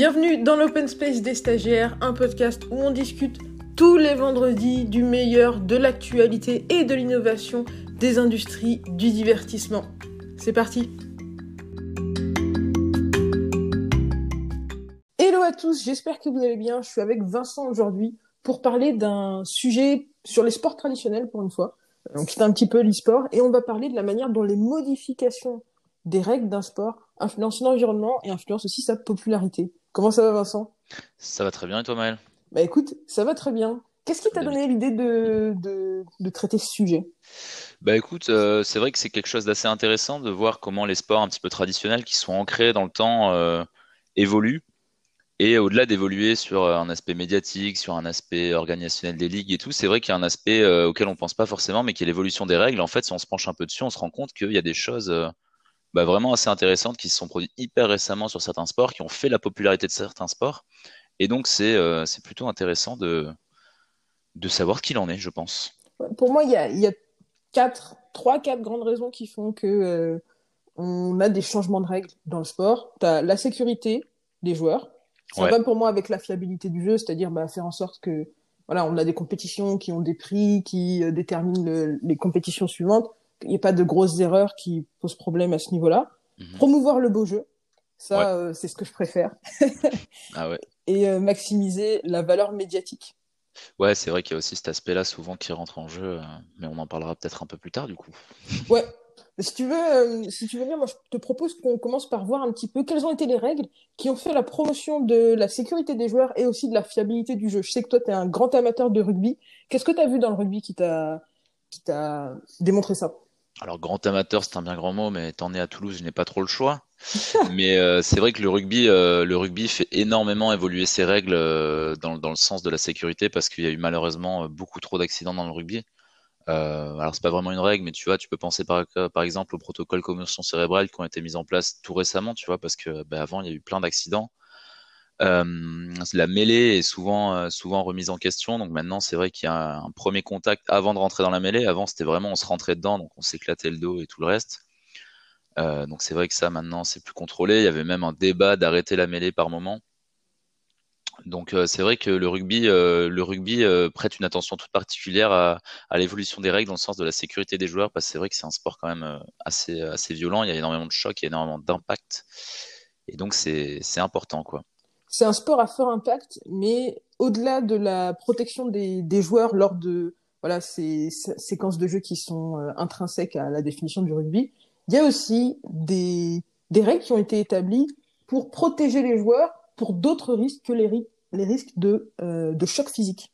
Bienvenue dans l'Open Space des stagiaires, un podcast où on discute tous les vendredis du meilleur de l'actualité et de l'innovation des industries du divertissement. C'est parti Hello à tous, j'espère que vous allez bien. Je suis avec Vincent aujourd'hui pour parler d'un sujet sur les sports traditionnels pour une fois. On quitte un petit peu l'e-sport et on va parler de la manière dont les modifications des règles d'un sport influencent l'environnement et influencent aussi sa popularité. Comment ça va Vincent? Ça va très bien et toi Maël? Bah écoute, ça va très bien. Qu'est-ce qui t'a donné l'idée de, de, de, traiter ce sujet? Bah écoute, euh, c'est vrai que c'est quelque chose d'assez intéressant de voir comment les sports un petit peu traditionnels qui sont ancrés dans le temps euh, évoluent. Et au-delà d'évoluer sur un aspect médiatique, sur un aspect organisationnel des ligues et tout, c'est vrai qu'il y a un aspect euh, auquel on pense pas forcément, mais qui est l'évolution des règles. En fait, si on se penche un peu dessus, on se rend compte qu'il y a des choses euh, bah, vraiment assez intéressantes qui se sont produites hyper récemment sur certains sports, qui ont fait la popularité de certains sports. Et donc, c'est euh, plutôt intéressant de, de savoir qui en est, je pense. Pour moi, il y a, y a quatre, trois, quatre grandes raisons qui font que on a des changements de règles dans le sport. Tu as la sécurité des joueurs ça ouais. va pour moi avec la fiabilité du jeu, c'est-à-dire bah, faire en sorte que voilà, on a des compétitions qui ont des prix, qui euh, déterminent le, les compétitions suivantes. Il n'y a pas de grosses erreurs qui posent problème à ce niveau-là. -hmm. Promouvoir le beau jeu, ça, ouais. euh, c'est ce que je préfère. ah ouais. Et euh, maximiser la valeur médiatique. Ouais, c'est vrai qu'il y a aussi cet aspect-là souvent qui rentre en jeu, euh, mais on en parlera peut-être un peu plus tard du coup. Ouais, si tu veux, si tu veux bien, moi je te propose qu'on commence par voir un petit peu quelles ont été les règles qui ont fait la promotion de la sécurité des joueurs et aussi de la fiabilité du jeu. Je sais que toi, tu es un grand amateur de rugby. Qu'est-ce que tu as vu dans le rugby qui t'a qui t'a démontré ça? Alors grand amateur, c'est un bien grand mot, mais étant né à Toulouse, je n'ai pas trop le choix. mais euh, c'est vrai que le rugby, euh, le rugby fait énormément évoluer ses règles euh, dans, dans le sens de la sécurité parce qu'il y a eu malheureusement beaucoup trop d'accidents dans le rugby. Alors c'est pas vraiment une règle, mais tu vois, tu peux penser par, par exemple au protocole commotion cérébrale qui ont été mis en place tout récemment, tu vois, parce que bah, avant il y a eu plein d'accidents. La mêlée est souvent euh, souvent remise en question, donc maintenant c'est vrai qu'il y a un premier contact avant de rentrer dans la mêlée. Avant c'était vraiment on se rentrait dedans, donc on s'éclatait le dos et tout le reste. Euh, donc c'est vrai que ça maintenant c'est plus contrôlé. Il y avait même un débat d'arrêter la mêlée par moment. Donc euh, c'est vrai que le rugby, le rugby prête une attention toute particulière à, l'évolution des règles dans le sens de la sécurité des joueurs, parce que c'est vrai que c'est un sport quand même assez, assez violent. Il y a énormément de chocs, il y a énormément d'impact, et donc c'est important quoi. C'est un sport à fort impact, mais au-delà de la protection des, joueurs lors de voilà ces, ces séquences de jeu qui sont intrinsèques à la définition du rugby, il y a aussi des, règles qui ont été établies pour protéger les joueurs pour d'autres risques que les, risques de, euh, de choc physique.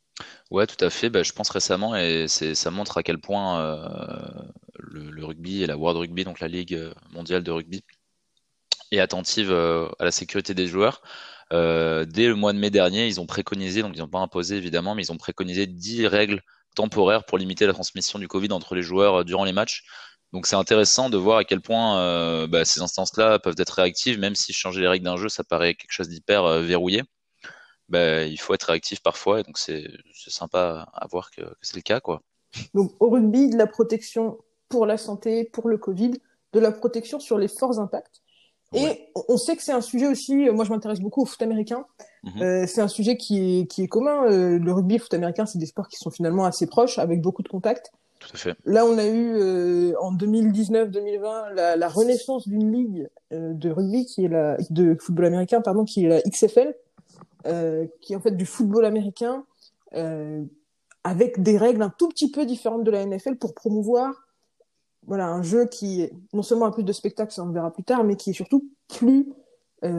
Ouais, tout à fait. Bah, je pense récemment, et ça montre à quel point euh, le, le, rugby et la World Rugby, donc la Ligue mondiale de rugby, est attentive euh, à la sécurité des joueurs. Euh, dès le mois de mai dernier, ils ont préconisé, donc ils n'ont pas imposé évidemment, mais ils ont préconisé 10 règles temporaires pour limiter la transmission du Covid entre les joueurs durant les matchs. Donc c'est intéressant de voir à quel point euh, bah, ces instances-là peuvent être réactives, même si changer les règles d'un jeu, ça paraît quelque chose d'hyper euh, verrouillé. Bah, il faut être réactif parfois, et donc c'est sympa à voir que, que c'est le cas. Quoi. Donc au rugby, de la protection pour la santé, pour le Covid, de la protection sur les forts impacts. Et on sait que c'est un sujet aussi, moi je m'intéresse beaucoup au foot américain, -hmm. euh, c'est un sujet qui est, qui est commun. Euh, le rugby le foot américain, c'est des sports qui sont finalement assez proches, avec beaucoup de contacts. Tout à fait. Là, on a eu euh, en 2019-2020 la, la, renaissance d'une ligue euh, de rugby qui est la de football américain, pardon, qui est la XFL, euh, qui est en fait du football américain avec des règles un tout petit peu différentes de la NFL pour promouvoir voilà un jeu qui est non seulement un plus de spectacle, ça on le verra plus tard, mais qui est surtout plus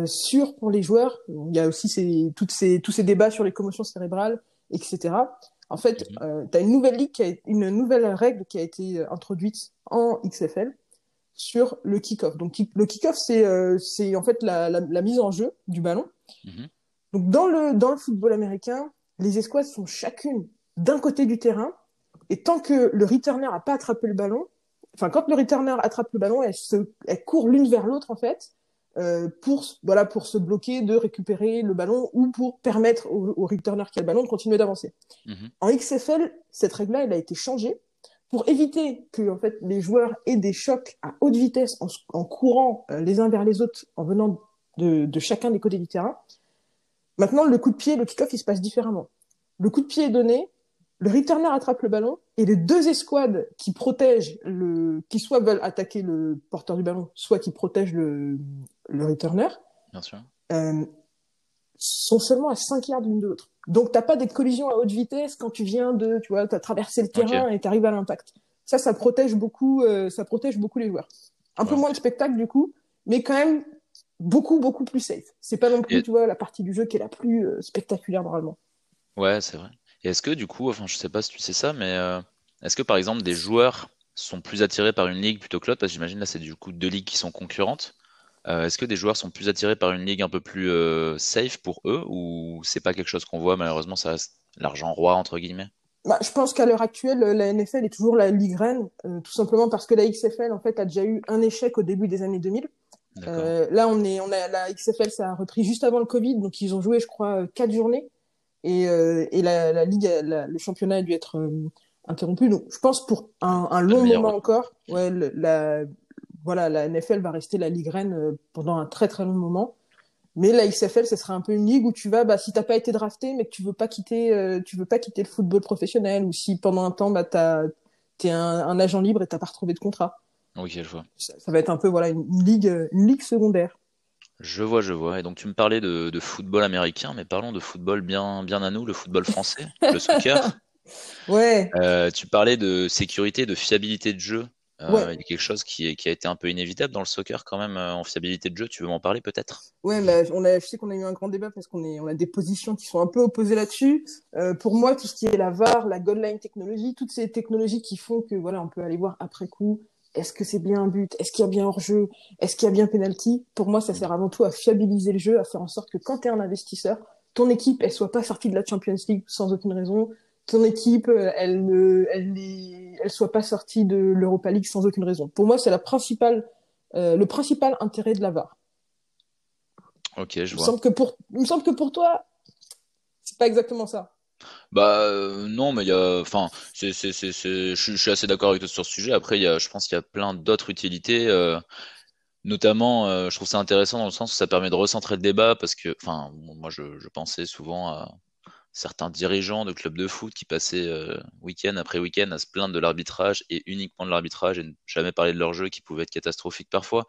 sûr pour les joueurs. Il y a aussi ces, toutes ces, tous ces débats sur les commotions cérébrales, etc. En fait, -hmm. euh, tu as une nouvelle ligue, qui a, une nouvelle règle qui a été introduite en XFL sur le kick-off. Donc le kick-off, c'est euh, en fait la, la, la, mise en jeu du ballon. Mm -hmm. Donc dans le, dans le football américain, les escouades sont chacune d'un côté du terrain, et tant que le returner n'a pas attrapé le ballon, enfin quand le returner attrape le ballon, elles, se, elles courent l'une vers l'autre en fait, euh, pour voilà pour se bloquer de récupérer le ballon ou pour permettre au, au returner qui a le ballon de continuer d'avancer. Mm -hmm. En XFL, cette règle-là, elle a été changée pour éviter que en fait les joueurs aient des chocs à haute vitesse en, en courant euh, les uns vers les autres en venant de, de, chacun des côtés du terrain. Maintenant, le coup de pied, le kick-off, il se passe différemment. Le coup de pied est donné, le returner attrape le ballon et les deux escouades qui protègent le, qui soit veulent attaquer le porteur du ballon, soit qui protègent le, le returner, Bien sûr. euh, sont seulement à 5 yards l'une de l'autre. Donc t'as pas des collisions à haute vitesse quand tu viens de, tu vois, t'as traversé le terrain et t'arrives à l'impact. Ça, ça protège beaucoup, euh, ça protège beaucoup les joueurs. Un peu moins de spectacle du coup, mais quand même beaucoup beaucoup plus safe. C'est pas non plus, Et- tu vois, la partie du jeu qui est la plus euh, spectaculaire normalement. Ouais, c'est vrai. Et est-ce que du coup, enfin, je sais pas si tu sais ça, mais euh, est-ce que par exemple des joueurs sont plus attirés par une ligue plutôt que l'autre? Parce que j'imagine là, c'est du coup deux ligues qui sont concurrentes. Euh, est-ce que des joueurs sont plus attirés par une ligue un peu plus euh, safe pour eux ou c'est pas quelque chose qu'on voit malheureusement, ça reste l'argent roi entre guillemets? Bah, je pense qu'à l'heure actuelle, la NFL est toujours la ligue reine, tout simplement parce que la XFL en fait a déjà eu un échec au début des années 2000. D'accord. Euh, là, on est, on a la XFL, ça a repris juste avant le Covid, donc ils ont joué, je crois, quatre journées, et, euh, et la, la ligue, la- le championnat a dû être euh, interrompu. Donc, je pense pour un, un long moment encore, ouais, le- la, voilà, la NFL va rester la ligue reine euh, pendant un très très long moment. Mais la XFL, ce sera un peu une ligue où tu vas, bah, si t'as pas été drafté, mais que tu veux pas quitter, euh, tu veux pas quitter le football professionnel, ou si pendant un temps, bah, t'as, t'es un, un agent libre et t'as pas retrouvé de contrat. Ok, je vois. Ça, ça va être un peu, voilà, une, une ligue, une ligue secondaire. Je vois, je vois. Et donc tu me parlais de, de football américain, mais parlons de football bien, bien à nous, le football français, le soccer. Ouais. Euh, tu parlais de sécurité, de fiabilité de jeu. Euh, Ouais. Il y a quelque chose qui, est- qui a été un peu inévitable dans le soccer quand même euh, en fiabilité de jeu. Tu veux m'en parler peut-être? Ouais, bah, on a, je sais qu'on a eu un grand débat parce qu'on on a des positions qui sont un peu opposées là-dessus. Euh, pour moi, tout ce qui est la VAR, la goal line technologie, toutes ces technologies qui font que voilà, on peut aller voir après coup. Est-ce que c'est bien un but? Est-ce qu'il y a bien hors-jeu? Est-ce qu'il y a bien penalty? Pour moi, ça sert avant tout à fiabiliser le jeu, à faire en sorte que quand tu es un investisseur, ton équipe, elle soit pas sortie de la Champions League sans aucune raison. Ton équipe, euh, elle ne, elle, soit pas sortie de l'Europa League sans aucune raison. Pour moi, c'est la principale, euh, le principal intérêt de la VAR. Ok, je Il me vois. semble que pour, il me semble que pour toi, c'est pas exactement ça. Bah euh, non, mais il y a, enfin, c'est, c'est, c'est, c'est- je, suis je suis assez d'accord avec toi sur ce sujet. Après, il y a, je pense qu'il y a plein d'autres utilités, euh, notamment, euh, je trouve ça intéressant dans le sens où ça permet de recentrer le débat parce que, enfin, moi, je, je pensais souvent à certains dirigeants de clubs de foot qui passaient euh, week-end après week-end à se plaindre de l'arbitrage et uniquement de l'arbitrage et ne jamais parler de leur jeu qui pouvait être catastrophique parfois.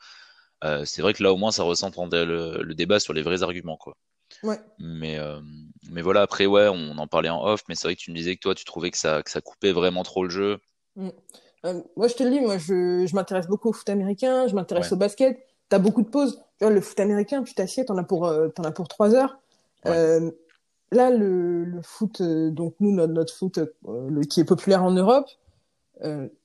Euh, c'est vrai que là, au moins, ça recentre le, le débat sur les vrais arguments, quoi. Ouais. Mais, euh, mais voilà, après, ouais, on en parlait en off, mais c'est vrai que tu me disais que toi, tu trouvais que ça, que ça coupait vraiment trop le jeu. Mm. Euh, moi, je te le dis, moi, je, je m'intéresse beaucoup au foot américain, je m'intéresse Ouais. au basket. T'as beaucoup de pauses. Tu vois, le foot américain, tu t'assieds, t'en as pour, euh, as pour trois heures. Ouais. Euh, là, le, le foot, euh, donc nous, notre, notre foot, le, qui est populaire en Europe,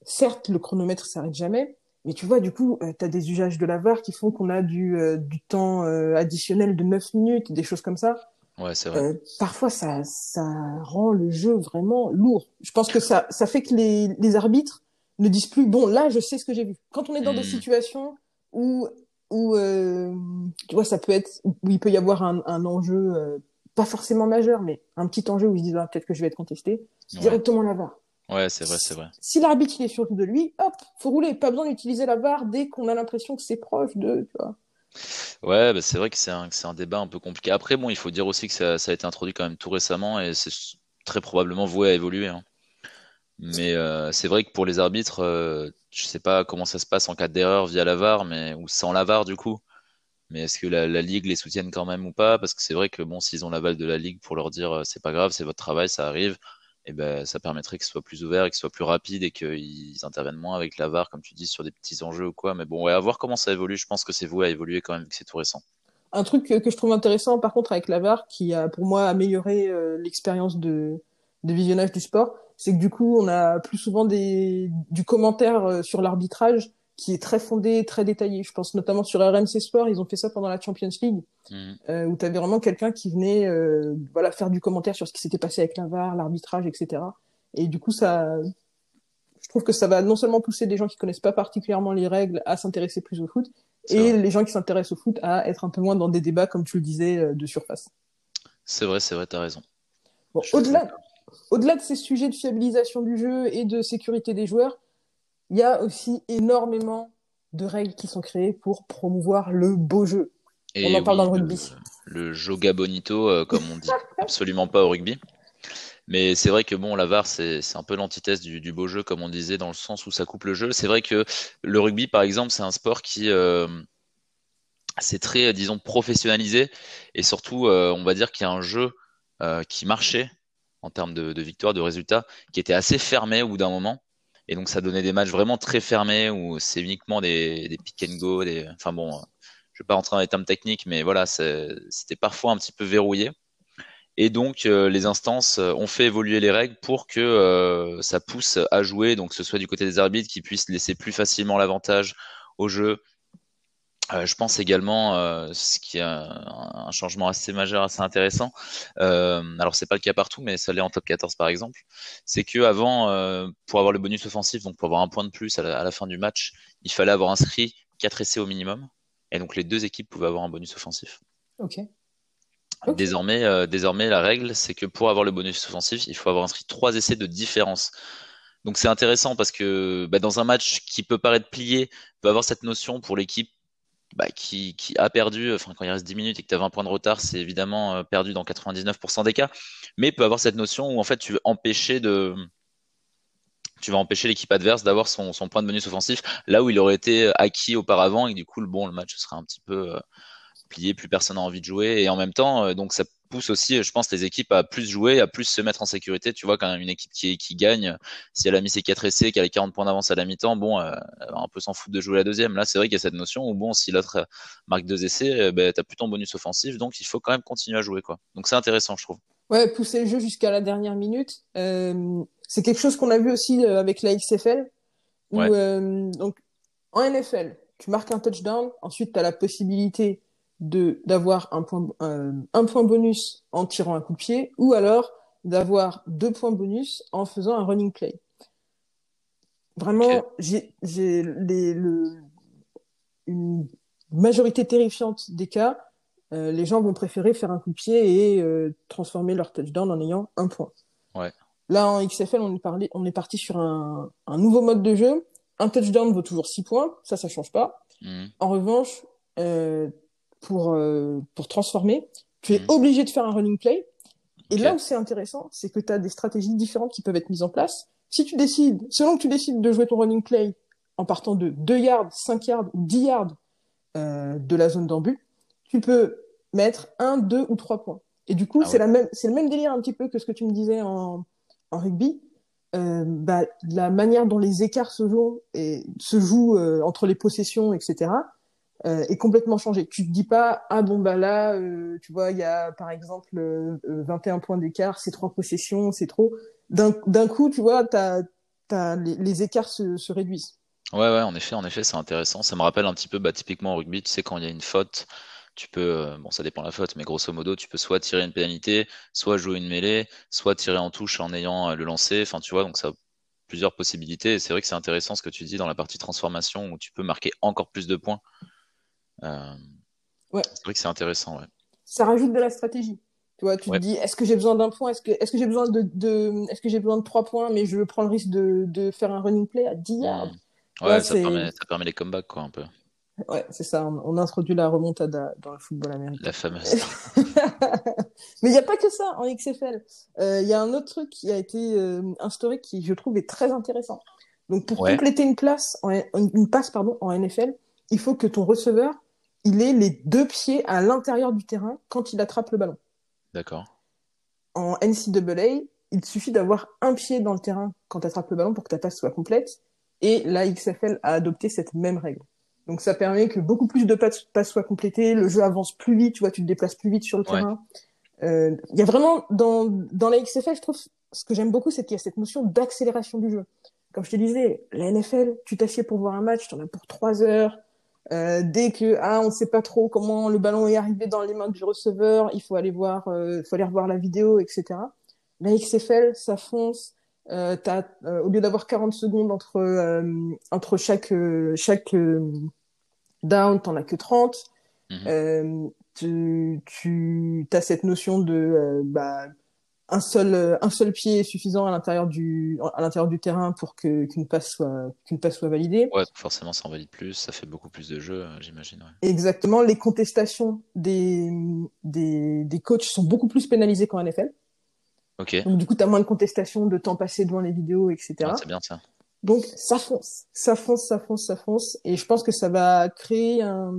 certes, le chronomètre s'arrête jamais, mais tu vois, du coup, euh, t'as des usages de la VAR qui font qu'on a du, euh, du temps euh, additionnel de 9 minutes, des choses comme ça. Ouais, c'est vrai. Euh, parfois, ça, ça rend le jeu vraiment lourd. Je pense que ça, ça fait que les, les arbitres ne disent plus, bon, là, je sais ce que j'ai vu. Quand on est dans des Hmm. situations où, où euh, tu vois, ça peut être, où il peut y avoir un, un enjeu, euh, pas forcément majeur, mais un petit enjeu où ils se disent, ah, peut-être que je vais être contesté, Ouais, directement la VAR. ouais, c'est vrai, c'est vrai. Si l'arbitre, il est sûr de lui, hop, faut rouler. Pas besoin d'utiliser la VAR dès qu'on a l'impression que c'est proche de, tu vois. Ouais, bah, c'est vrai que c'est un, débat un peu compliqué. Après, bon, il faut dire aussi que ça, a été introduit quand même tout récemment et c'est très probablement voué à évoluer. hein. Mais euh, c'est vrai que pour les arbitres, euh, je sais pas comment ça se passe en cas d'erreur via la VAR, mais ou sans la VAR du coup. Mais est-ce que la, la Ligue les soutienne quand même ou pas? Parce que c'est vrai que bon, s'ils ont l'aval de la Ligue pour leur dire euh, c'est pas grave, c'est votre travail, ça arrive, et ben ça permettrait que ce soit plus ouvert et que ce soit plus rapide et qu'ils interviennent moins avec la VAR, comme tu dis, sur des petits enjeux ou quoi. Mais bon, ouais, à voir comment ça évolue. Je pense que c'est voué à évoluer quand même, vu que c'est tout récent. Un truc que, que je trouve intéressant, par contre, avec la VAR, qui a pour moi amélioré euh, l'expérience de, de visionnage du sport, c'est que du coup, on a plus souvent des, du commentaire euh, sur l'arbitrage qui est très fondé, très détaillé. Je pense notamment sur RMC Sport, ils ont fait ça pendant la Champions League, Mhm. euh, où tu avais vraiment quelqu'un qui venait euh, voilà, faire du commentaire sur ce qui s'était passé avec la VAR, l'arbitrage, etc. Et du coup, ça, je trouve que ça va non seulement pousser des gens qui connaissent pas particulièrement les règles à s'intéresser plus au foot, et les gens qui s'intéressent au foot à être un peu moins dans des débats, comme tu le disais, euh, de surface. C'est vrai, c'est vrai, raison. Bon, Je suis assez au-delà, au-delà de ces sujets de fiabilisation du jeu et de sécurité des joueurs, il y a aussi énormément de règles qui sont créées pour promouvoir le beau jeu. on en parle dans le rugby. Le, le joga bonito, comme on dit absolument pas au rugby. Mais c'est vrai que bon, la VAR, c'est un peu l'antithèse du, du, beau jeu, comme on disait, dans le sens où ça coupe le jeu. C'est vrai que le rugby, par exemple, c'est un sport qui euh, c'est très, disons, professionnalisé et surtout, euh, on va dire qu'il y a un jeu euh, qui marchait en termes de, de victoire, de résultats, qui était assez fermé au bout d'un moment. Et donc, ça donnait des matchs vraiment très fermés où c'est uniquement des, des pick and go. Des... Enfin bon, je vais pas rentrer dans les termes techniques, mais voilà, c'était parfois un petit peu verrouillé. Et donc, euh, les instances ont fait évoluer les règles pour que euh, ça pousse à jouer, donc que ce soit du côté des arbitres qui puissent laisser plus facilement l'avantage au jeu. Je pense également, ce qui est un, changement assez majeur, assez intéressant. alors, c'est pas le cas partout, mais ça l'est en top 14 par exemple. C'est que avant, pour avoir le bonus offensif, donc pour avoir un point de plus à la, fin du match, il fallait avoir inscrit 4 essais au minimum. Et donc, les deux équipes pouvaient avoir un bonus offensif. Ok. Désormais, euh, désormais, la règle, c'est que pour avoir le bonus offensif, il faut avoir inscrit trois essais de différence. Donc c'est intéressant parce que bah, dans un match qui peut paraître plié, peut avoir cette notion pour l'équipe bah, qui, a perdu, enfin quand il reste 10 minutes et que tu as 20 points de retard, c'est évidemment euh, perdu dans 99% des cas, mais peut avoir cette notion où en fait tu veux empêcher vas empêcher l'équipe adverse d'avoir son, point de bonus offensif là où il aurait été acquis auparavant et du coup bon le match sera un petit peu euh, plus personne n'a envie de jouer. Et en même temps, euh, donc ça pousse aussi, je pense, les équipes à plus jouer, à plus se mettre en sécurité. Tu vois, quand une équipe qui, qui gagne, si elle a mis ses 4 essais, qu'elle a 40 points d'avance à la mi-temps, bon, euh, elle va un peu s'en foutre de jouer la deuxième. Là, c'est vrai qu'il y a cette notion où, bon, si l'autre marque deux essais, euh, ben, tu as plus ton bonus offensif, donc il faut quand même continuer à jouer. Quoi. Donc c'est intéressant, je trouve. Ouais, pousser le jeu jusqu'à la dernière minute. c'est quelque chose qu'on a vu aussi avec la XFL. Où, donc, en NFL, tu marques un touchdown, ensuite tu as la possibilité de d'avoir un point euh, un point bonus en tirant un coup de pied ou alors d'avoir deux points bonus en faisant un running play. Vraiment, j'ai j'ai les le une majorité terrifiante des cas, euh, les gens vont préférer faire un coup de pied et euh, transformer leur touchdown en ayant un point. Ouais. Là en XFL, on est parlé, on est parti sur un, un nouveau mode de jeu. Un touchdown vaut toujours 6 points, ça ça change pas. Mmh. En revanche, euh, pour, euh, pour transformer, tu es mhm. obligé de faire un running play. Et là où c'est intéressant, c'est que tu as des stratégies différentes qui peuvent être mises en place. Si tu décides, selon que tu décides de jouer ton running play en partant de 2 yards, 5 yards ou 10 yards euh, de la zone d'embut, tu peux mettre 1, 2 ou 3 points. Et du coup, ah c'est même, c'est le même délire un petit peu que ce que tu me disais en, en rugby. Euh, bah, la manière dont les écarts se jouent et se jouent euh, entre les possessions, etc euh, est complètement changé. Tu te dis pas ah bon bah là euh, tu vois il y a par exemple 21 euh, points d'écart, c'est trois possessions, c'est trop. D'un coup tu vois t'as as les, écarts se, se réduisent. Ouais ouais en effet en effet c'est intéressant. Ça me rappelle un petit peu bah, typiquement au rugby tu sais quand il y a une faute tu peux, bon, ça dépend de la faute, mais grosso modo, tu peux soit tirer une pénalité, soit jouer une mêlée, soit tirer en touche en ayant le lancer. Enfin, tu vois, donc ça a plusieurs possibilités. Et c'est vrai que c'est intéressant ce que tu dis dans la partie transformation où tu peux marquer encore plus de points ouais. C'est vrai que c'est intéressant. Ouais. Ça rajoute de la stratégie. Tu vois, tu te dis, est-ce que j'ai besoin d'un point Est-ce que, est-ce que j'ai besoin de, de est-ce que j'ai besoin de trois points, mais je prends le risque de, de faire un running play à 10 yards? Mmh. Ouais, ça, permet, ça permet les comebacks, quoi, un peu. Ouais, c'est ça. On, a introduit la remontada dans le football américain. La fameuse. Mais il n'y a pas que ça en XFL. Euh, il y a un autre truc qui a été euh, instauré qui, je trouve, est très intéressant. Donc, pour compléter une place, en, une passe pardon, en NFL, il faut que ton receveur il est les deux pieds à l'intérieur du terrain quand il attrape le ballon. D'accord. En NCAA, il suffit d'avoir un pied dans le terrain quand tu attrapes le ballon pour que ta passe soit complète. Et la XFL a adopté cette même règle. Donc ça permet que beaucoup plus de passes, soient complétées, le jeu avance plus vite, tu vois, tu te déplaces plus vite sur le terrain. Euh, il y a vraiment dans dans la XFL, je trouve ce que j'aime beaucoup, c'est qu'il y a cette notion d'accélération du jeu. Comme je te disais, la NFL, tu t'assieds pour voir un match, tu en as pour trois heures, euh, dès que ah on sait pas trop comment le ballon est arrivé dans les mains du receveur, il faut aller voir, euh, faut aller revoir la vidéo, etc. La XFL, ça fonce. Euh, t'as, euh, au lieu d'avoir 40 secondes entre euh, entre chaque chaque down, t'en as que 30. Mhm. tu tu as cette notion de bah un seul un seul pied est suffisant à l'intérieur du à l'intérieur du terrain pour que qu'une passe soit qu'une passe soit validée. Ouais, forcément ça en valide plus, ça fait beaucoup plus de jeux, j'imagine. Ouais. Exactement, les contestations des, des des coachs sont beaucoup plus pénalisées qu'en NFL. Ok. Donc du coup, tu as moins de contestations, de temps passé devant les vidéos, etc. Ouais, c'est bien ça. Donc ça fonce, ça fonce, ça fonce, ça fonce, et je pense que ça va créer un.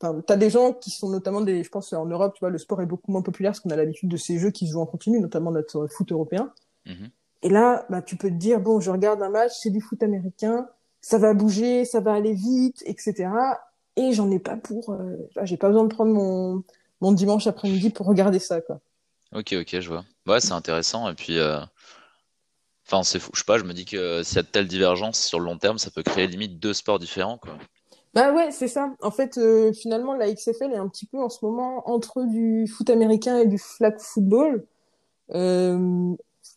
Enfin, t'as des gens qui sont notamment des, je pense en Europe, tu vois, le sport est beaucoup moins populaire parce qu'on a l'habitude de ces jeux qui se jouent en continu, notamment notre foot européen. Mhm. Et là, bah, tu peux te dire bon, je regarde un match, c'est du foot américain, ça va bouger, ça va aller vite, etc. Et j'en ai pas pour, euh, j'ai pas besoin de prendre mon mon dimanche après-midi pour regarder ça, quoi. Ok, ok, je vois. Ouais, c'est intéressant. Et puis, euh... enfin, c'est fou. Je sais pas, je me dis que s'il y a de telles divergences sur le long terme, ça peut créer limite deux sports différents, quoi. Bah ouais, c'est ça. En fait, euh, finalement, la XFL est un petit peu en ce moment entre du foot américain et du flag football. Euh,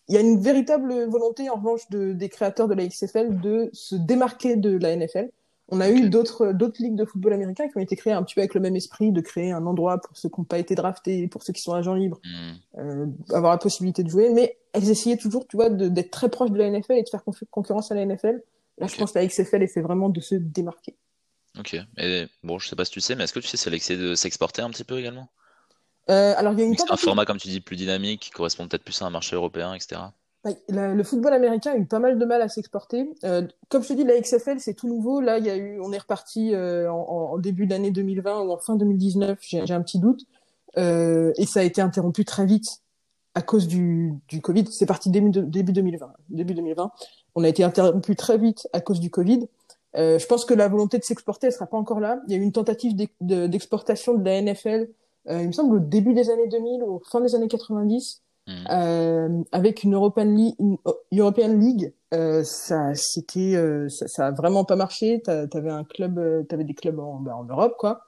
Il y a une véritable volonté, en revanche, de, des créateurs de la XFL de se démarquer de la NFL. On a eu d'autres d'autres ligues de football américain qui ont été créées un petit peu avec le même esprit de créer un endroit pour ceux qui n'ont pas été draftés, pour ceux qui sont agents libres, euh, avoir la possibilité de jouer. Mais elles essayaient toujours, tu vois, d'être très proches de la NFL et de faire concurrence à la NFL. Là, je pense que la XFL essaie vraiment de se démarquer. Ok. Et bon, je sais pas si tu sais, mais est-ce que tu sais si elle essaie de s'exporter un petit peu également? Euh, alors, il y a une C'est un format, comme tu dis, plus dynamique, qui correspond peut-être plus à un marché européen, etc. Le football américain a eu pas mal de mal à s'exporter. Euh, comme je te dis, la XFL, c'est tout nouveau. Là, il y a eu, on est reparti euh, en, en début d'année 2020 ou en fin 2019, j'ai j'ai un petit doute. Euh, et ça a été interrompu très vite à cause du, du Covid. C'est parti début, de- début 2020. Début 2020. On a été interrompu très vite à cause du Covid. Euh, je pense que la volonté de s'exporter, elle sera pas encore là. Il y a eu une tentative d'ex- de- d'exportation de la NFL, euh, il me semble au début des années 2000 ou fin des années 90 Hmm. euh, avec une European League, une European League euh, ça c'était euh, ça, ça a vraiment pas marché T'a- t'avais un club euh, t'avais des clubs en, bah, en Europe quoi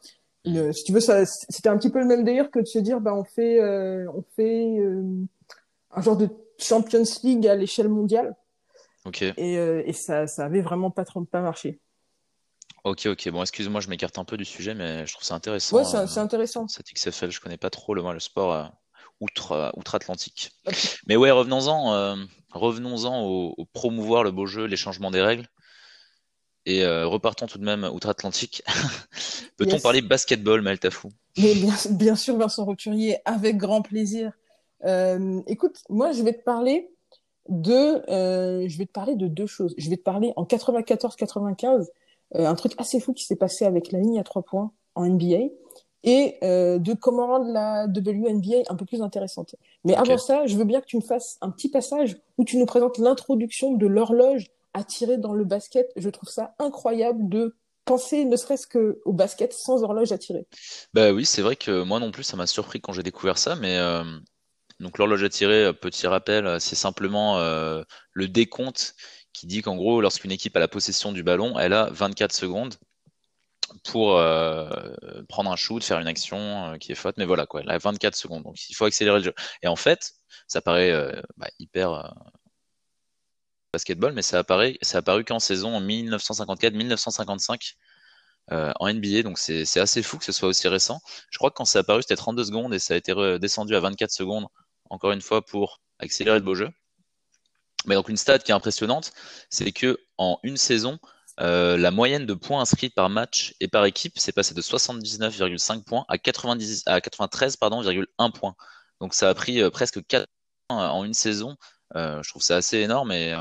Le- si tu veux ça c'était un petit peu le même délire que de se dire bah on fait euh, on fait euh, un genre de Champions League à l'échelle mondiale Ok. et, euh, et ça ça avait vraiment pas trop pas marché Ok, ok. Bon, excuse-moi, je m'écarte un peu du sujet, mais je trouve ça intéressant. ouais c'est c'est intéressant cette XFL, je connais pas trop le, sport outre, outre-Atlantique. Mais ouais, revenons-en, revenons-en au, au promouvoir le beau jeu, les changements des règles. Et euh, repartons tout de même outre-Atlantique. Peut-on Yes. parler basketball, Maël Tafou? Mais bien, bien sûr, Vincent Roturier, avec grand plaisir. Euh, écoute, moi, je vais te parler de, euh, je vais te parler de deux choses. Je vais te parler en 94-95, euh, un truc assez fou qui s'est passé avec la ligne à trois points en NBA et de comment rendre la WNBA un peu plus intéressante. Mais avant ça, je veux bien que tu me fasses un petit passage où tu nous présentes l'introduction de l'horloge tirer dans le basket. Je trouve ça incroyable de penser ne serait-ce que au basket sans horloge à tirer. Bah oui, c'est vrai que moi non plus, ça m'a surpris quand j'ai découvert ça, mais euh, donc l'horloge à tirer, euh, petit rappel, euh, c'est simplement le décompte qui dit qu'en gros, lorsqu'une équipe a la possession du ballon, elle a 24 secondes pour prendre un shoot, faire une action qui est faute, mais voilà quoi, elle a 24 secondes, donc il faut accélérer le jeu. Et en fait, ça paraît bah, hyper basketball, mais ça apparaît, ça apparu qu'en saison 1954-1955 euh, en NBA, donc c'est assez fou que ce soit aussi récent. Je crois que quand c'est apparu, c'était 32 secondes et ça a été redescendu à 24 secondes, encore une fois, pour accélérer le beau jeu. Mais donc une stat qui est impressionnante, c'est que en une saison, euh, la moyenne de points inscrits par match et par équipe s'est passée de 79,5 points à 90 à 93 pardon, 1 point. Donc ça a pris euh, presque 4 points en une saison. Je trouve ça assez énorme et,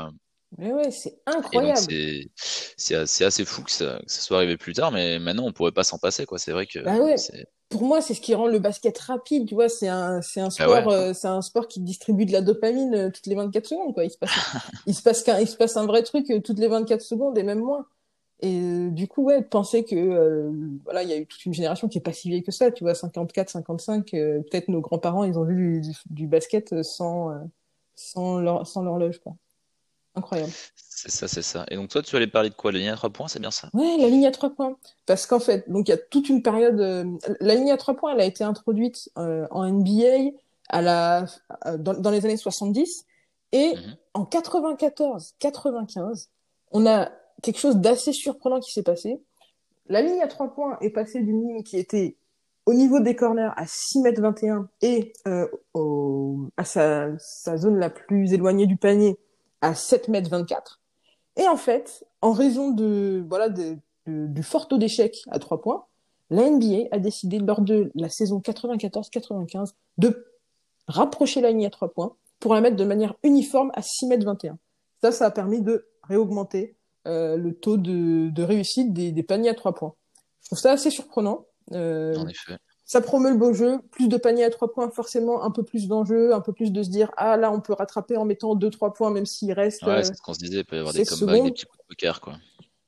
Mais ouais, c'est incroyable. c'est c'est assez, assez fou que ça, que ça soit arrivé plus tard, mais maintenant on pourrait pas s'en passer quoi. C'est vrai que Bah ouais. Pour moi, c'est ce qui rend le basket rapide, tu vois, c'est un, c'est un Ah sport, ouais. euh, c'est un sport qui distribue de la dopamine euh, toutes les 24 secondes, quoi. Il se passe, il se passe qu'un, il se passe un vrai truc euh, toutes les 24 secondes et même moins. Et du coup, ouais, de penser que, voilà, il y a eu toute une génération qui est pas si vieille que ça, tu vois, 54, 55, euh, peut-être nos grands-parents, ils ont vu du, du basket euh, sans, sans l'horloge, quoi. Incroyable. c'est ça, c'est ça. Et donc toi, tu allais parler de quoi? La ligne à trois points, c'est bien ça? Ouais, la ligne à trois points. Parce qu'en fait, donc il y a toute une période. euh, la ligne à trois points, elle a été introduite euh, en NBA à la, euh, dans, dans les années 70. Et Mhm. en 94-95, on a quelque chose d'assez surprenant qui s'est passé. La ligne à trois points est passée d'une ligne qui était au niveau des corners à 6 mètres 21 et euh, au, à sa, sa, zone la plus éloignée du panier à 7 mètres 24. Et en fait, en raison de voilà du fort taux d'échec à 3 points, la NBA a décidé lors de la saison 94-95 de rapprocher la ligne à 3 points pour la mettre de manière uniforme à 6 mètres 21. Ça, ça a permis de réaugmenter euh, le taux de, réussite des, des, paniers à 3 points. Je trouve ça assez surprenant. Euh. Ça promeut le beau jeu, plus de paniers à 3 points, forcément un peu plus d'enjeux, un peu plus de se dire ah là on peut rattraper en mettant 2-3 points même s'il reste. Ouais, c'est ce qu'on se disait, il peut y avoir des comebacks, des petits coups de poker quoi.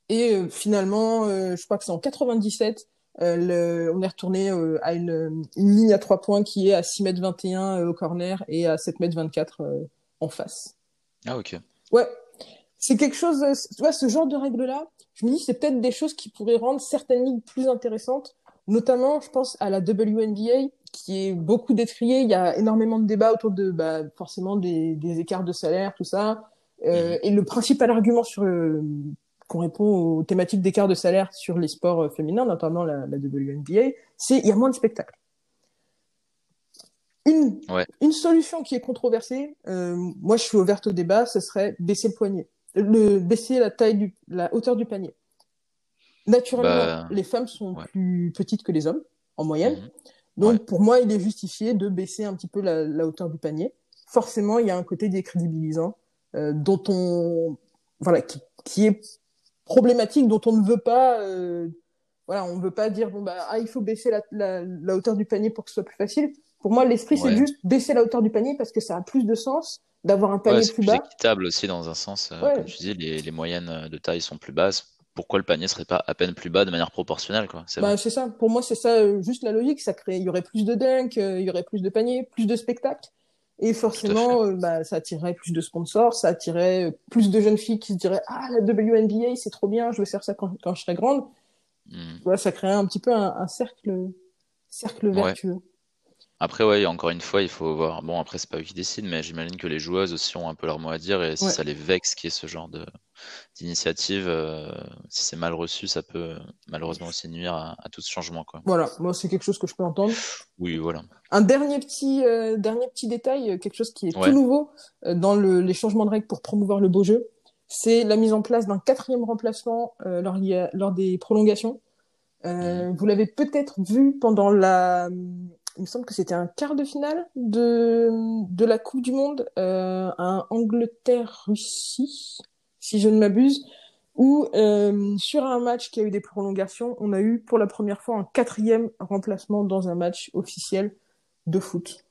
Et euh, finalement, euh, je crois que c'est en 97, euh, le, on est retourné euh, à une, une, ligne à 3 points qui est à 6 mètres 21 au corner et à 7 mètres 24 en face. Ah ok. Ouais, c'est quelque chose, tu vois, ce genre de règles-là, je me dis c'est peut-être des choses qui pourraient rendre certaines ligues plus intéressantes, notamment, je pense à la WNBA, qui est beaucoup détriée. Il y a énormément de débats autour de, bah, forcément, des, des écarts de salaire, tout ça. Euh, mm-hmm. et le principal argument sur euh, qu'on répond aux thématiques d'écart de salaire sur les sports euh, féminins, notamment la, la WNBA, c'est il y a moins de spectacles. Une, ouais. une solution qui est controversée, euh, moi je suis ouverte au débat, ce serait baisser le poignet, le, baisser la taille du, la hauteur du panier. Naturellement, bah, les femmes sont ouais. plus petites que les hommes, en moyenne. Mmh. Donc, ouais. pour moi, il est justifié de baisser un petit peu la, la, hauteur du panier. Forcément, il y a un côté décrédibilisant euh, dont on, voilà, qui, qui, est problématique, dont on ne veut pas, euh, voilà, on ne veut pas dire bon bah ah il faut baisser la, la, la, hauteur du panier pour que ce soit plus facile. Pour moi, l'esprit c'est juste baisser la hauteur du panier parce que ça a plus de sens d'avoir un panier plus, plus bas. C'est équitable aussi dans un sens. Euh, comme tu dis, les, les moyennes de taille sont plus basses pourquoi le panier serait pas à peine plus bas de manière proportionnelle quoi. C'est bah, ça. Pour moi c'est ça euh, juste la logique. Ça crée il y aurait plus de dunk euh, il y aurait plus de paniers plus de spectacles. Et forcément euh, bah, ça attirerait plus de sponsors ça attirerait plus de jeunes filles qui se diraient ah la WNBA c'est trop bien je veux faire ça quand, quand je serai grande. Mm. ouais, ça créerait un petit peu un, un cercle cercle vertueux. ouais. Après, ouais, encore une fois, il faut voir. Bon, après, c'est pas eux qui décident, mais j'imagine que les joueuses aussi ont un peu leur mot à dire. Et si ouais. ça les vexe qu'il y ait ce genre de d'initiative, euh, si c'est mal reçu, ça peut malheureusement aussi nuire à, à tout ce changement. Quoi. Voilà, moi, c'est quelque chose que je peux entendre. Oui, voilà. Un dernier petit, euh, dernier petit détail, euh, quelque chose qui est ouais. tout nouveau euh, dans le, les changements de règles pour promouvoir le beau jeu, c'est la mise en place d'un quatrième remplacement lors, lors des prolongations. Mmh. Vous l'avez peut-être vu pendant la il me semble que c'était un quart de finale de, de la Coupe du Monde, euh, un Angleterre-Russie, si je ne m'abuse, où euh, sur un match qui a eu des prolongations, on a eu pour la première fois un quatrième remplacement dans un match officiel de foot.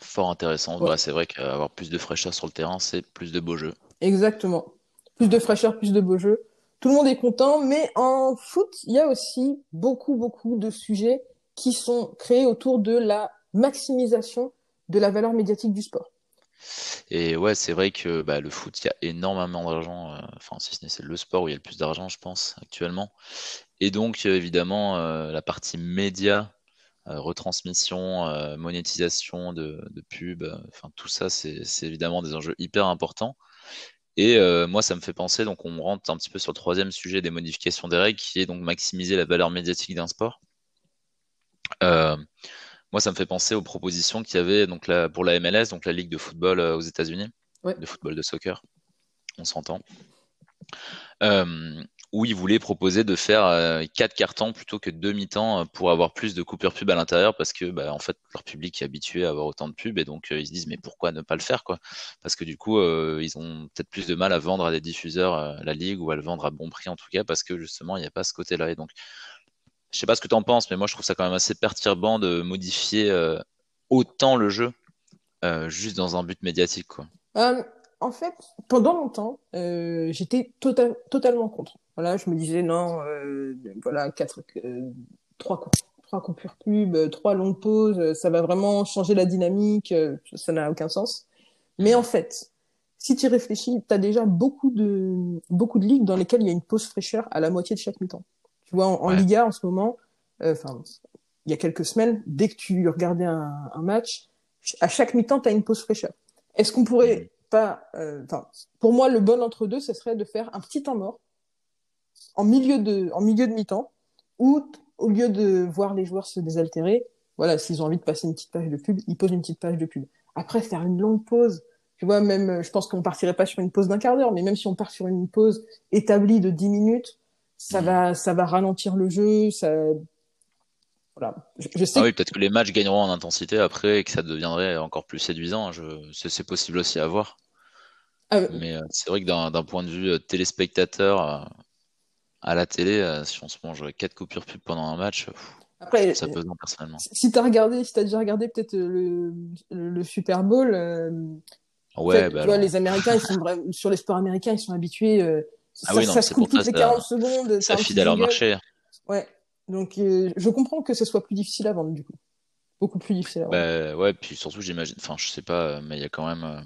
Fort intéressant. Ouais. C'est vrai qu'avoir plus de fraîcheur sur le terrain, c'est plus de beaux jeux. Exactement. Plus de fraîcheur, plus de beaux jeux. Tout le monde est content, mais en foot, il y a aussi beaucoup, beaucoup de sujets qui sont créés autour de la maximisation de la valeur médiatique du sport. Et ouais, c'est vrai que bah, le foot, il y a énormément d'argent. Euh, enfin, si ce n'est c'est le sport où il y a le plus d'argent, je pense, actuellement. Et donc, euh, évidemment, euh, la partie média, retransmission, monétisation de, de pub, enfin, tout ça, c'est évidemment des enjeux hyper importants. Et moi, ça me fait penser, donc on rentre un petit peu sur le troisième sujet des modifications des règles, qui est donc maximiser la valeur médiatique d'un sport. Euh, moi, ça me fait penser aux propositions qu'il y avait donc la, pour la MLS, donc la ligue de football euh, aux États-Unis, ouais. de football de soccer, on s'entend, euh, où ils voulaient proposer de faire euh, quatre cartons plutôt que deux mi-temps pour avoir plus de coupures pub à l'intérieur parce que bah, en fait leur public est habitué à avoir autant de pubs et donc euh, ils se disent mais pourquoi ne pas le faire quoi? Parce que du coup euh, ils ont peut-être plus de mal à vendre à des diffuseurs la ligue ou à le vendre à bon prix en tout cas parce que justement il n'y a pas ce côté-là. Et donc je sais pas ce que tu en penses, mais moi je trouve ça quand même assez perturbant de modifier euh, autant le jeu euh, juste dans un but médiatique. Quoi. Euh, en fait, pendant longtemps, j'étais tota totalement contre. Voilà, je me disais non, voilà, trois, trois coupures pub, trois longues pauses, ça va vraiment changer la dynamique, ça n'a aucun sens. Mais en fait, si tu réfléchis, tu as déjà beaucoup de, beaucoup de ligues dans lesquelles il y a une pause fraîcheur à la moitié de chaque mi-temps. Tu vois, en, en ouais. Liga, en ce moment, euh, enfin, euh, il y a quelques semaines, dès que tu regardais un, un match, à chaque mi-temps, tu as une pause fraîcheur. Est-ce qu'on pourrait mmh. pas, euh, enfin, euh, pour moi, le bon entre deux, ce serait de faire un petit temps mort en milieu de, en milieu de mi-temps, où au lieu de voir les joueurs se désaltérer, voilà, s'ils ont envie de passer une petite page de pub, ils posent une petite page de pub. Après, faire une longue pause, tu vois, même, je pense qu'on partirait pas sur une pause d'un quart d'heure, mais même si on part sur une pause établie de 10 minutes, ça Mhm. va, ça va ralentir le jeu, ça, voilà. Je, je sais Ah oui, peut-être que les matchs gagneront en intensité après et que ça deviendrait encore plus séduisant. Je... C'est c'est possible aussi à voir. Ah, Mais euh, c'est vrai que d'un d'un point de vue euh, téléspectateur euh, à la télé, euh, si on se mange quatre coupures pub pendant un match, pff, après, ça pesant personnellement. si t'as regardé, si t'as déjà regardé peut-être le, le, le Super Bowl, euh, Ouais, bah tu vois, alors. les Américains, ils sont vra- sur les sports américains, ils sont habitués, Ah ça, oui, non, ça mais se coupe pour ça, toutes les ça, 40 secondes, ça fide à leur marché. Ouais. Donc, euh, je comprends que ce soit plus difficile à vendre, du coup. Beaucoup plus difficile à vendre. Bah ouais, puis surtout, j'imagine, enfin, je sais pas, mais il y a quand même euh,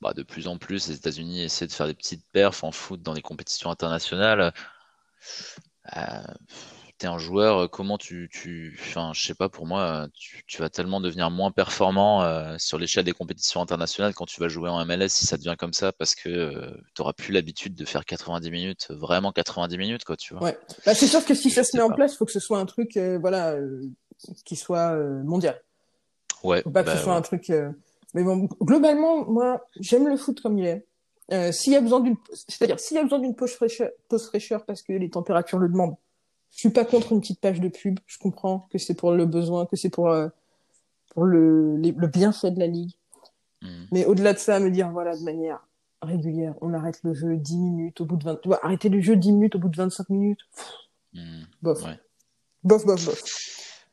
bah, de plus en plus, les États-Unis essaient de faire des petites perfs en foot dans des compétitions internationales. Euh, un joueur, euh, comment tu, tu, enfin, je sais pas, pour moi, euh, tu, tu vas tellement devenir moins performant euh, sur l'échelle des compétitions internationales quand tu vas jouer en MLS si ça devient comme ça, parce que euh, t'auras plus l'habitude de faire 90 minutes, vraiment 90 minutes, quoi, tu vois. Ouais. Bah, c'est sûr que si Je ça se met en place, il faut que ce soit un truc, euh, voilà, qui soit mondial. Ouais, Faut pas que bah ce soit ouais. un truc. Mais bon, globalement, moi, j'aime le foot comme il est. Euh, s'il y a besoin d'une, c'est-à-dire s'il y a besoin d'une pause fraîcheur, pause fraîcheur parce que les températures le demandent. Je suis pas contre une petite page de pub. Je comprends que c'est pour le besoin, que c'est pour euh, pour le les- le bienfait de la ligue. Mhm. Mais au-delà de ça, me dire voilà de manière régulière, on arrête le jeu 10 minutes au bout de 20, tu vois, arrêter le jeu 10 minutes au bout de 25 minutes. Mhm. bof. Ouais. Bof, bof, bof.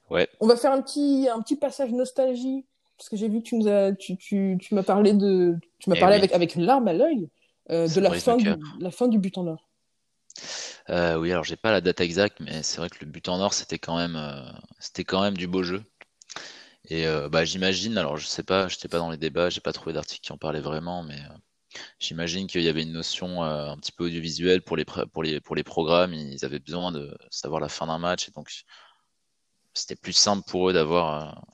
Ouais. On va faire un petit, un petit passage nostalgie, parce que j'ai vu que tu nous as, tu, tu, tu m'as parlé de, tu m'as Eh parlé oui. avec, avec une larme à l'œil, euh, de la fin du, la fin du but en or. Euh, oui, alors j'ai pas la date exacte, mais c'est vrai que le but en or, c'était quand même, euh, c'était quand même du beau jeu. Et euh, bah, j'imagine, alors je sais pas, j'étais pas dans les débats, j'ai pas trouvé d'article qui en parlait vraiment, mais j'imagine qu'il y avait une notion un petit peu audiovisuelle pour les, pour les, pour les programmes. Ils avaient besoin de savoir la fin d'un match, et donc c'était plus simple pour eux d'avoir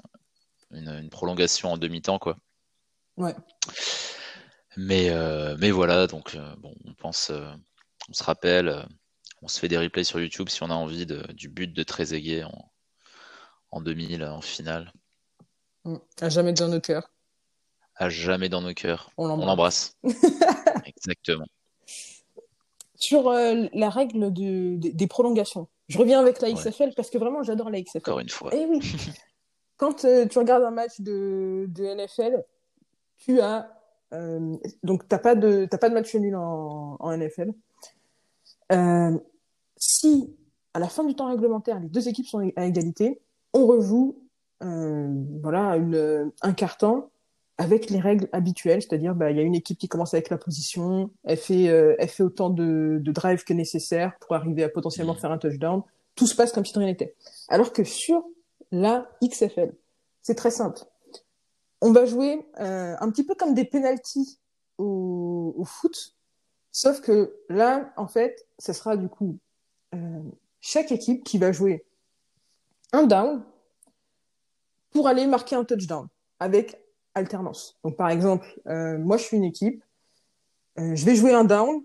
une, une prolongation en demi-temps, quoi. Ouais. Mais, mais voilà, donc bon, on pense, on se rappelle, on se fait des replays sur YouTube si on a envie de, du but de Trezeguet en, en 2000 en finale. Mm. À jamais dans nos cœurs. À jamais dans nos cœurs. On l'embrasse. Exactement. Sur euh, la règle de, des- des prolongations. Je reviens avec la Ouais. XFL parce que vraiment j'adore la XFL. Encore une fois. Eh oui. Quand euh, tu regardes un match de, de NFL, tu as euh, donc t'as pas de t'as pas de match nul en, en NFL. Euh, si à la fin du temps réglementaire les deux équipes sont à égalité, on rejoue euh, voilà une, un carton avec les règles habituelles, c'est-à-dire bah il y a une équipe qui commence avec la position, elle fait euh, elle fait autant de, de drive que nécessaire pour arriver à potentiellement Mhm. faire un touchdown. Tout se passe comme si de rien n'était. Alors que sur la XFL, c'est très simple. On va jouer euh, un petit peu comme des penalties au, au foot, sauf que là, en fait, ce sera du coup euh, chaque équipe qui va jouer un down pour aller marquer un touchdown avec alternance. Donc par exemple, euh, moi je suis une équipe, euh, je vais jouer un down.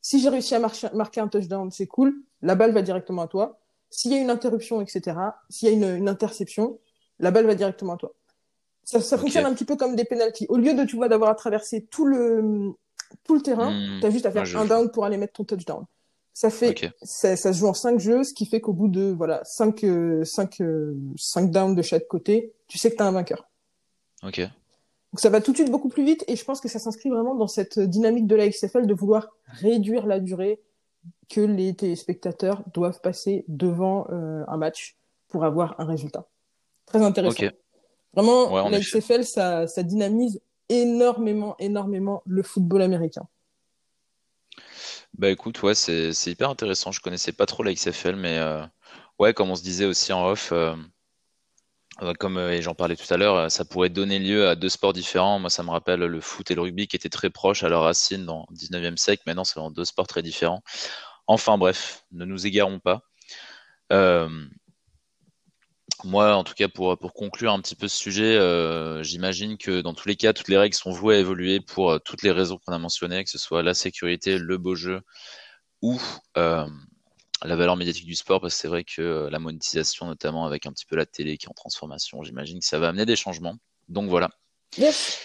Si j'ai réussi à marquer un touchdown, c'est cool. La balle va directement à toi. S'il y a une interruption, etc., s'il y a une, une interception, la balle va directement à toi. Ça, ça fonctionne un petit peu comme des penalties. Au lieu de, tu vois, d'avoir à traverser tout le, tout le terrain, Hmm. tu as juste à faire un down pour aller mettre ton touchdown. Ça fait, ça, ça se joue en cinq jeux, ce qui fait qu'au bout de, voilà, cinq, euh, cinq, euh, cinq downs de chaque côté, tu sais que tu as un vainqueur. Ok. Donc ça va tout de suite beaucoup plus vite et je pense que ça s'inscrit vraiment dans cette dynamique de la XFL de vouloir réduire la durée que les téléspectateurs doivent passer devant euh, un match pour avoir un résultat. Très intéressant. Ok. Vraiment, Ouais, la. XFL, ça, ça dynamise énormément, énormément le football américain. Bah écoute, ouais, c'est hyper intéressant. Je connaissais pas trop la XFL, mais euh, ouais, comme on se disait aussi en off, euh, euh, comme j'en parlais tout à l'heure, ça pourrait donner lieu à deux sports différents. Moi, ça me rappelle le foot et le rugby qui étaient très proches à leur racine dans le 19e siècle. Maintenant, c'est vraiment deux sports très différents. Enfin bref, ne nous égarons pas. Moi, en tout cas, pour, pour conclure un petit peu ce sujet, euh, j'imagine que dans tous les cas, toutes les règles sont vouées à évoluer pour euh, toutes les raisons qu'on a mentionnées, que ce soit la sécurité, le beau jeu ou, euh, la valeur médiatique du sport, parce que c'est vrai que la monétisation, notamment avec un petit peu la télé qui est en transformation, j'imagine que ça va amener des changements. Donc voilà. Yes.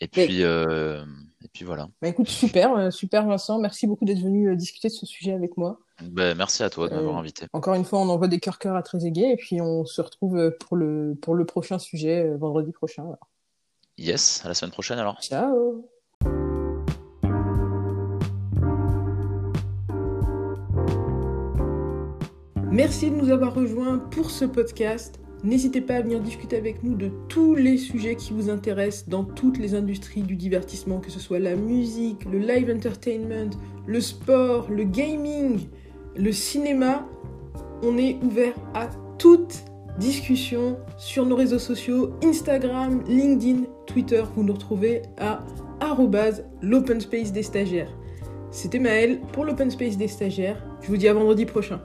Et puis, et puis voilà. Bah écoute, super, super Vincent. Merci beaucoup d'être venu discuter de ce sujet avec moi. Ben, merci à toi de m'avoir invité. Encore une fois, on envoie des cœurs cœurs à Trezeguet et puis on se retrouve pour le, pour le prochain sujet vendredi prochain. Yes, à la semaine prochaine alors. Ciao. Merci de nous avoir rejoints pour ce podcast. N'hésitez pas à venir discuter avec nous de tous les sujets qui vous intéressent dans toutes les industries du divertissement, que ce soit la musique, le live entertainment, le sport, le gaming, le cinéma. On est ouvert à toute discussion sur nos réseaux sociaux, Instagram, LinkedIn, Twitter. Vous nous retrouvez à l'open space des stagiaires. C'était Maëlle pour l'open space des stagiaires. Je vous dis à vendredi prochain.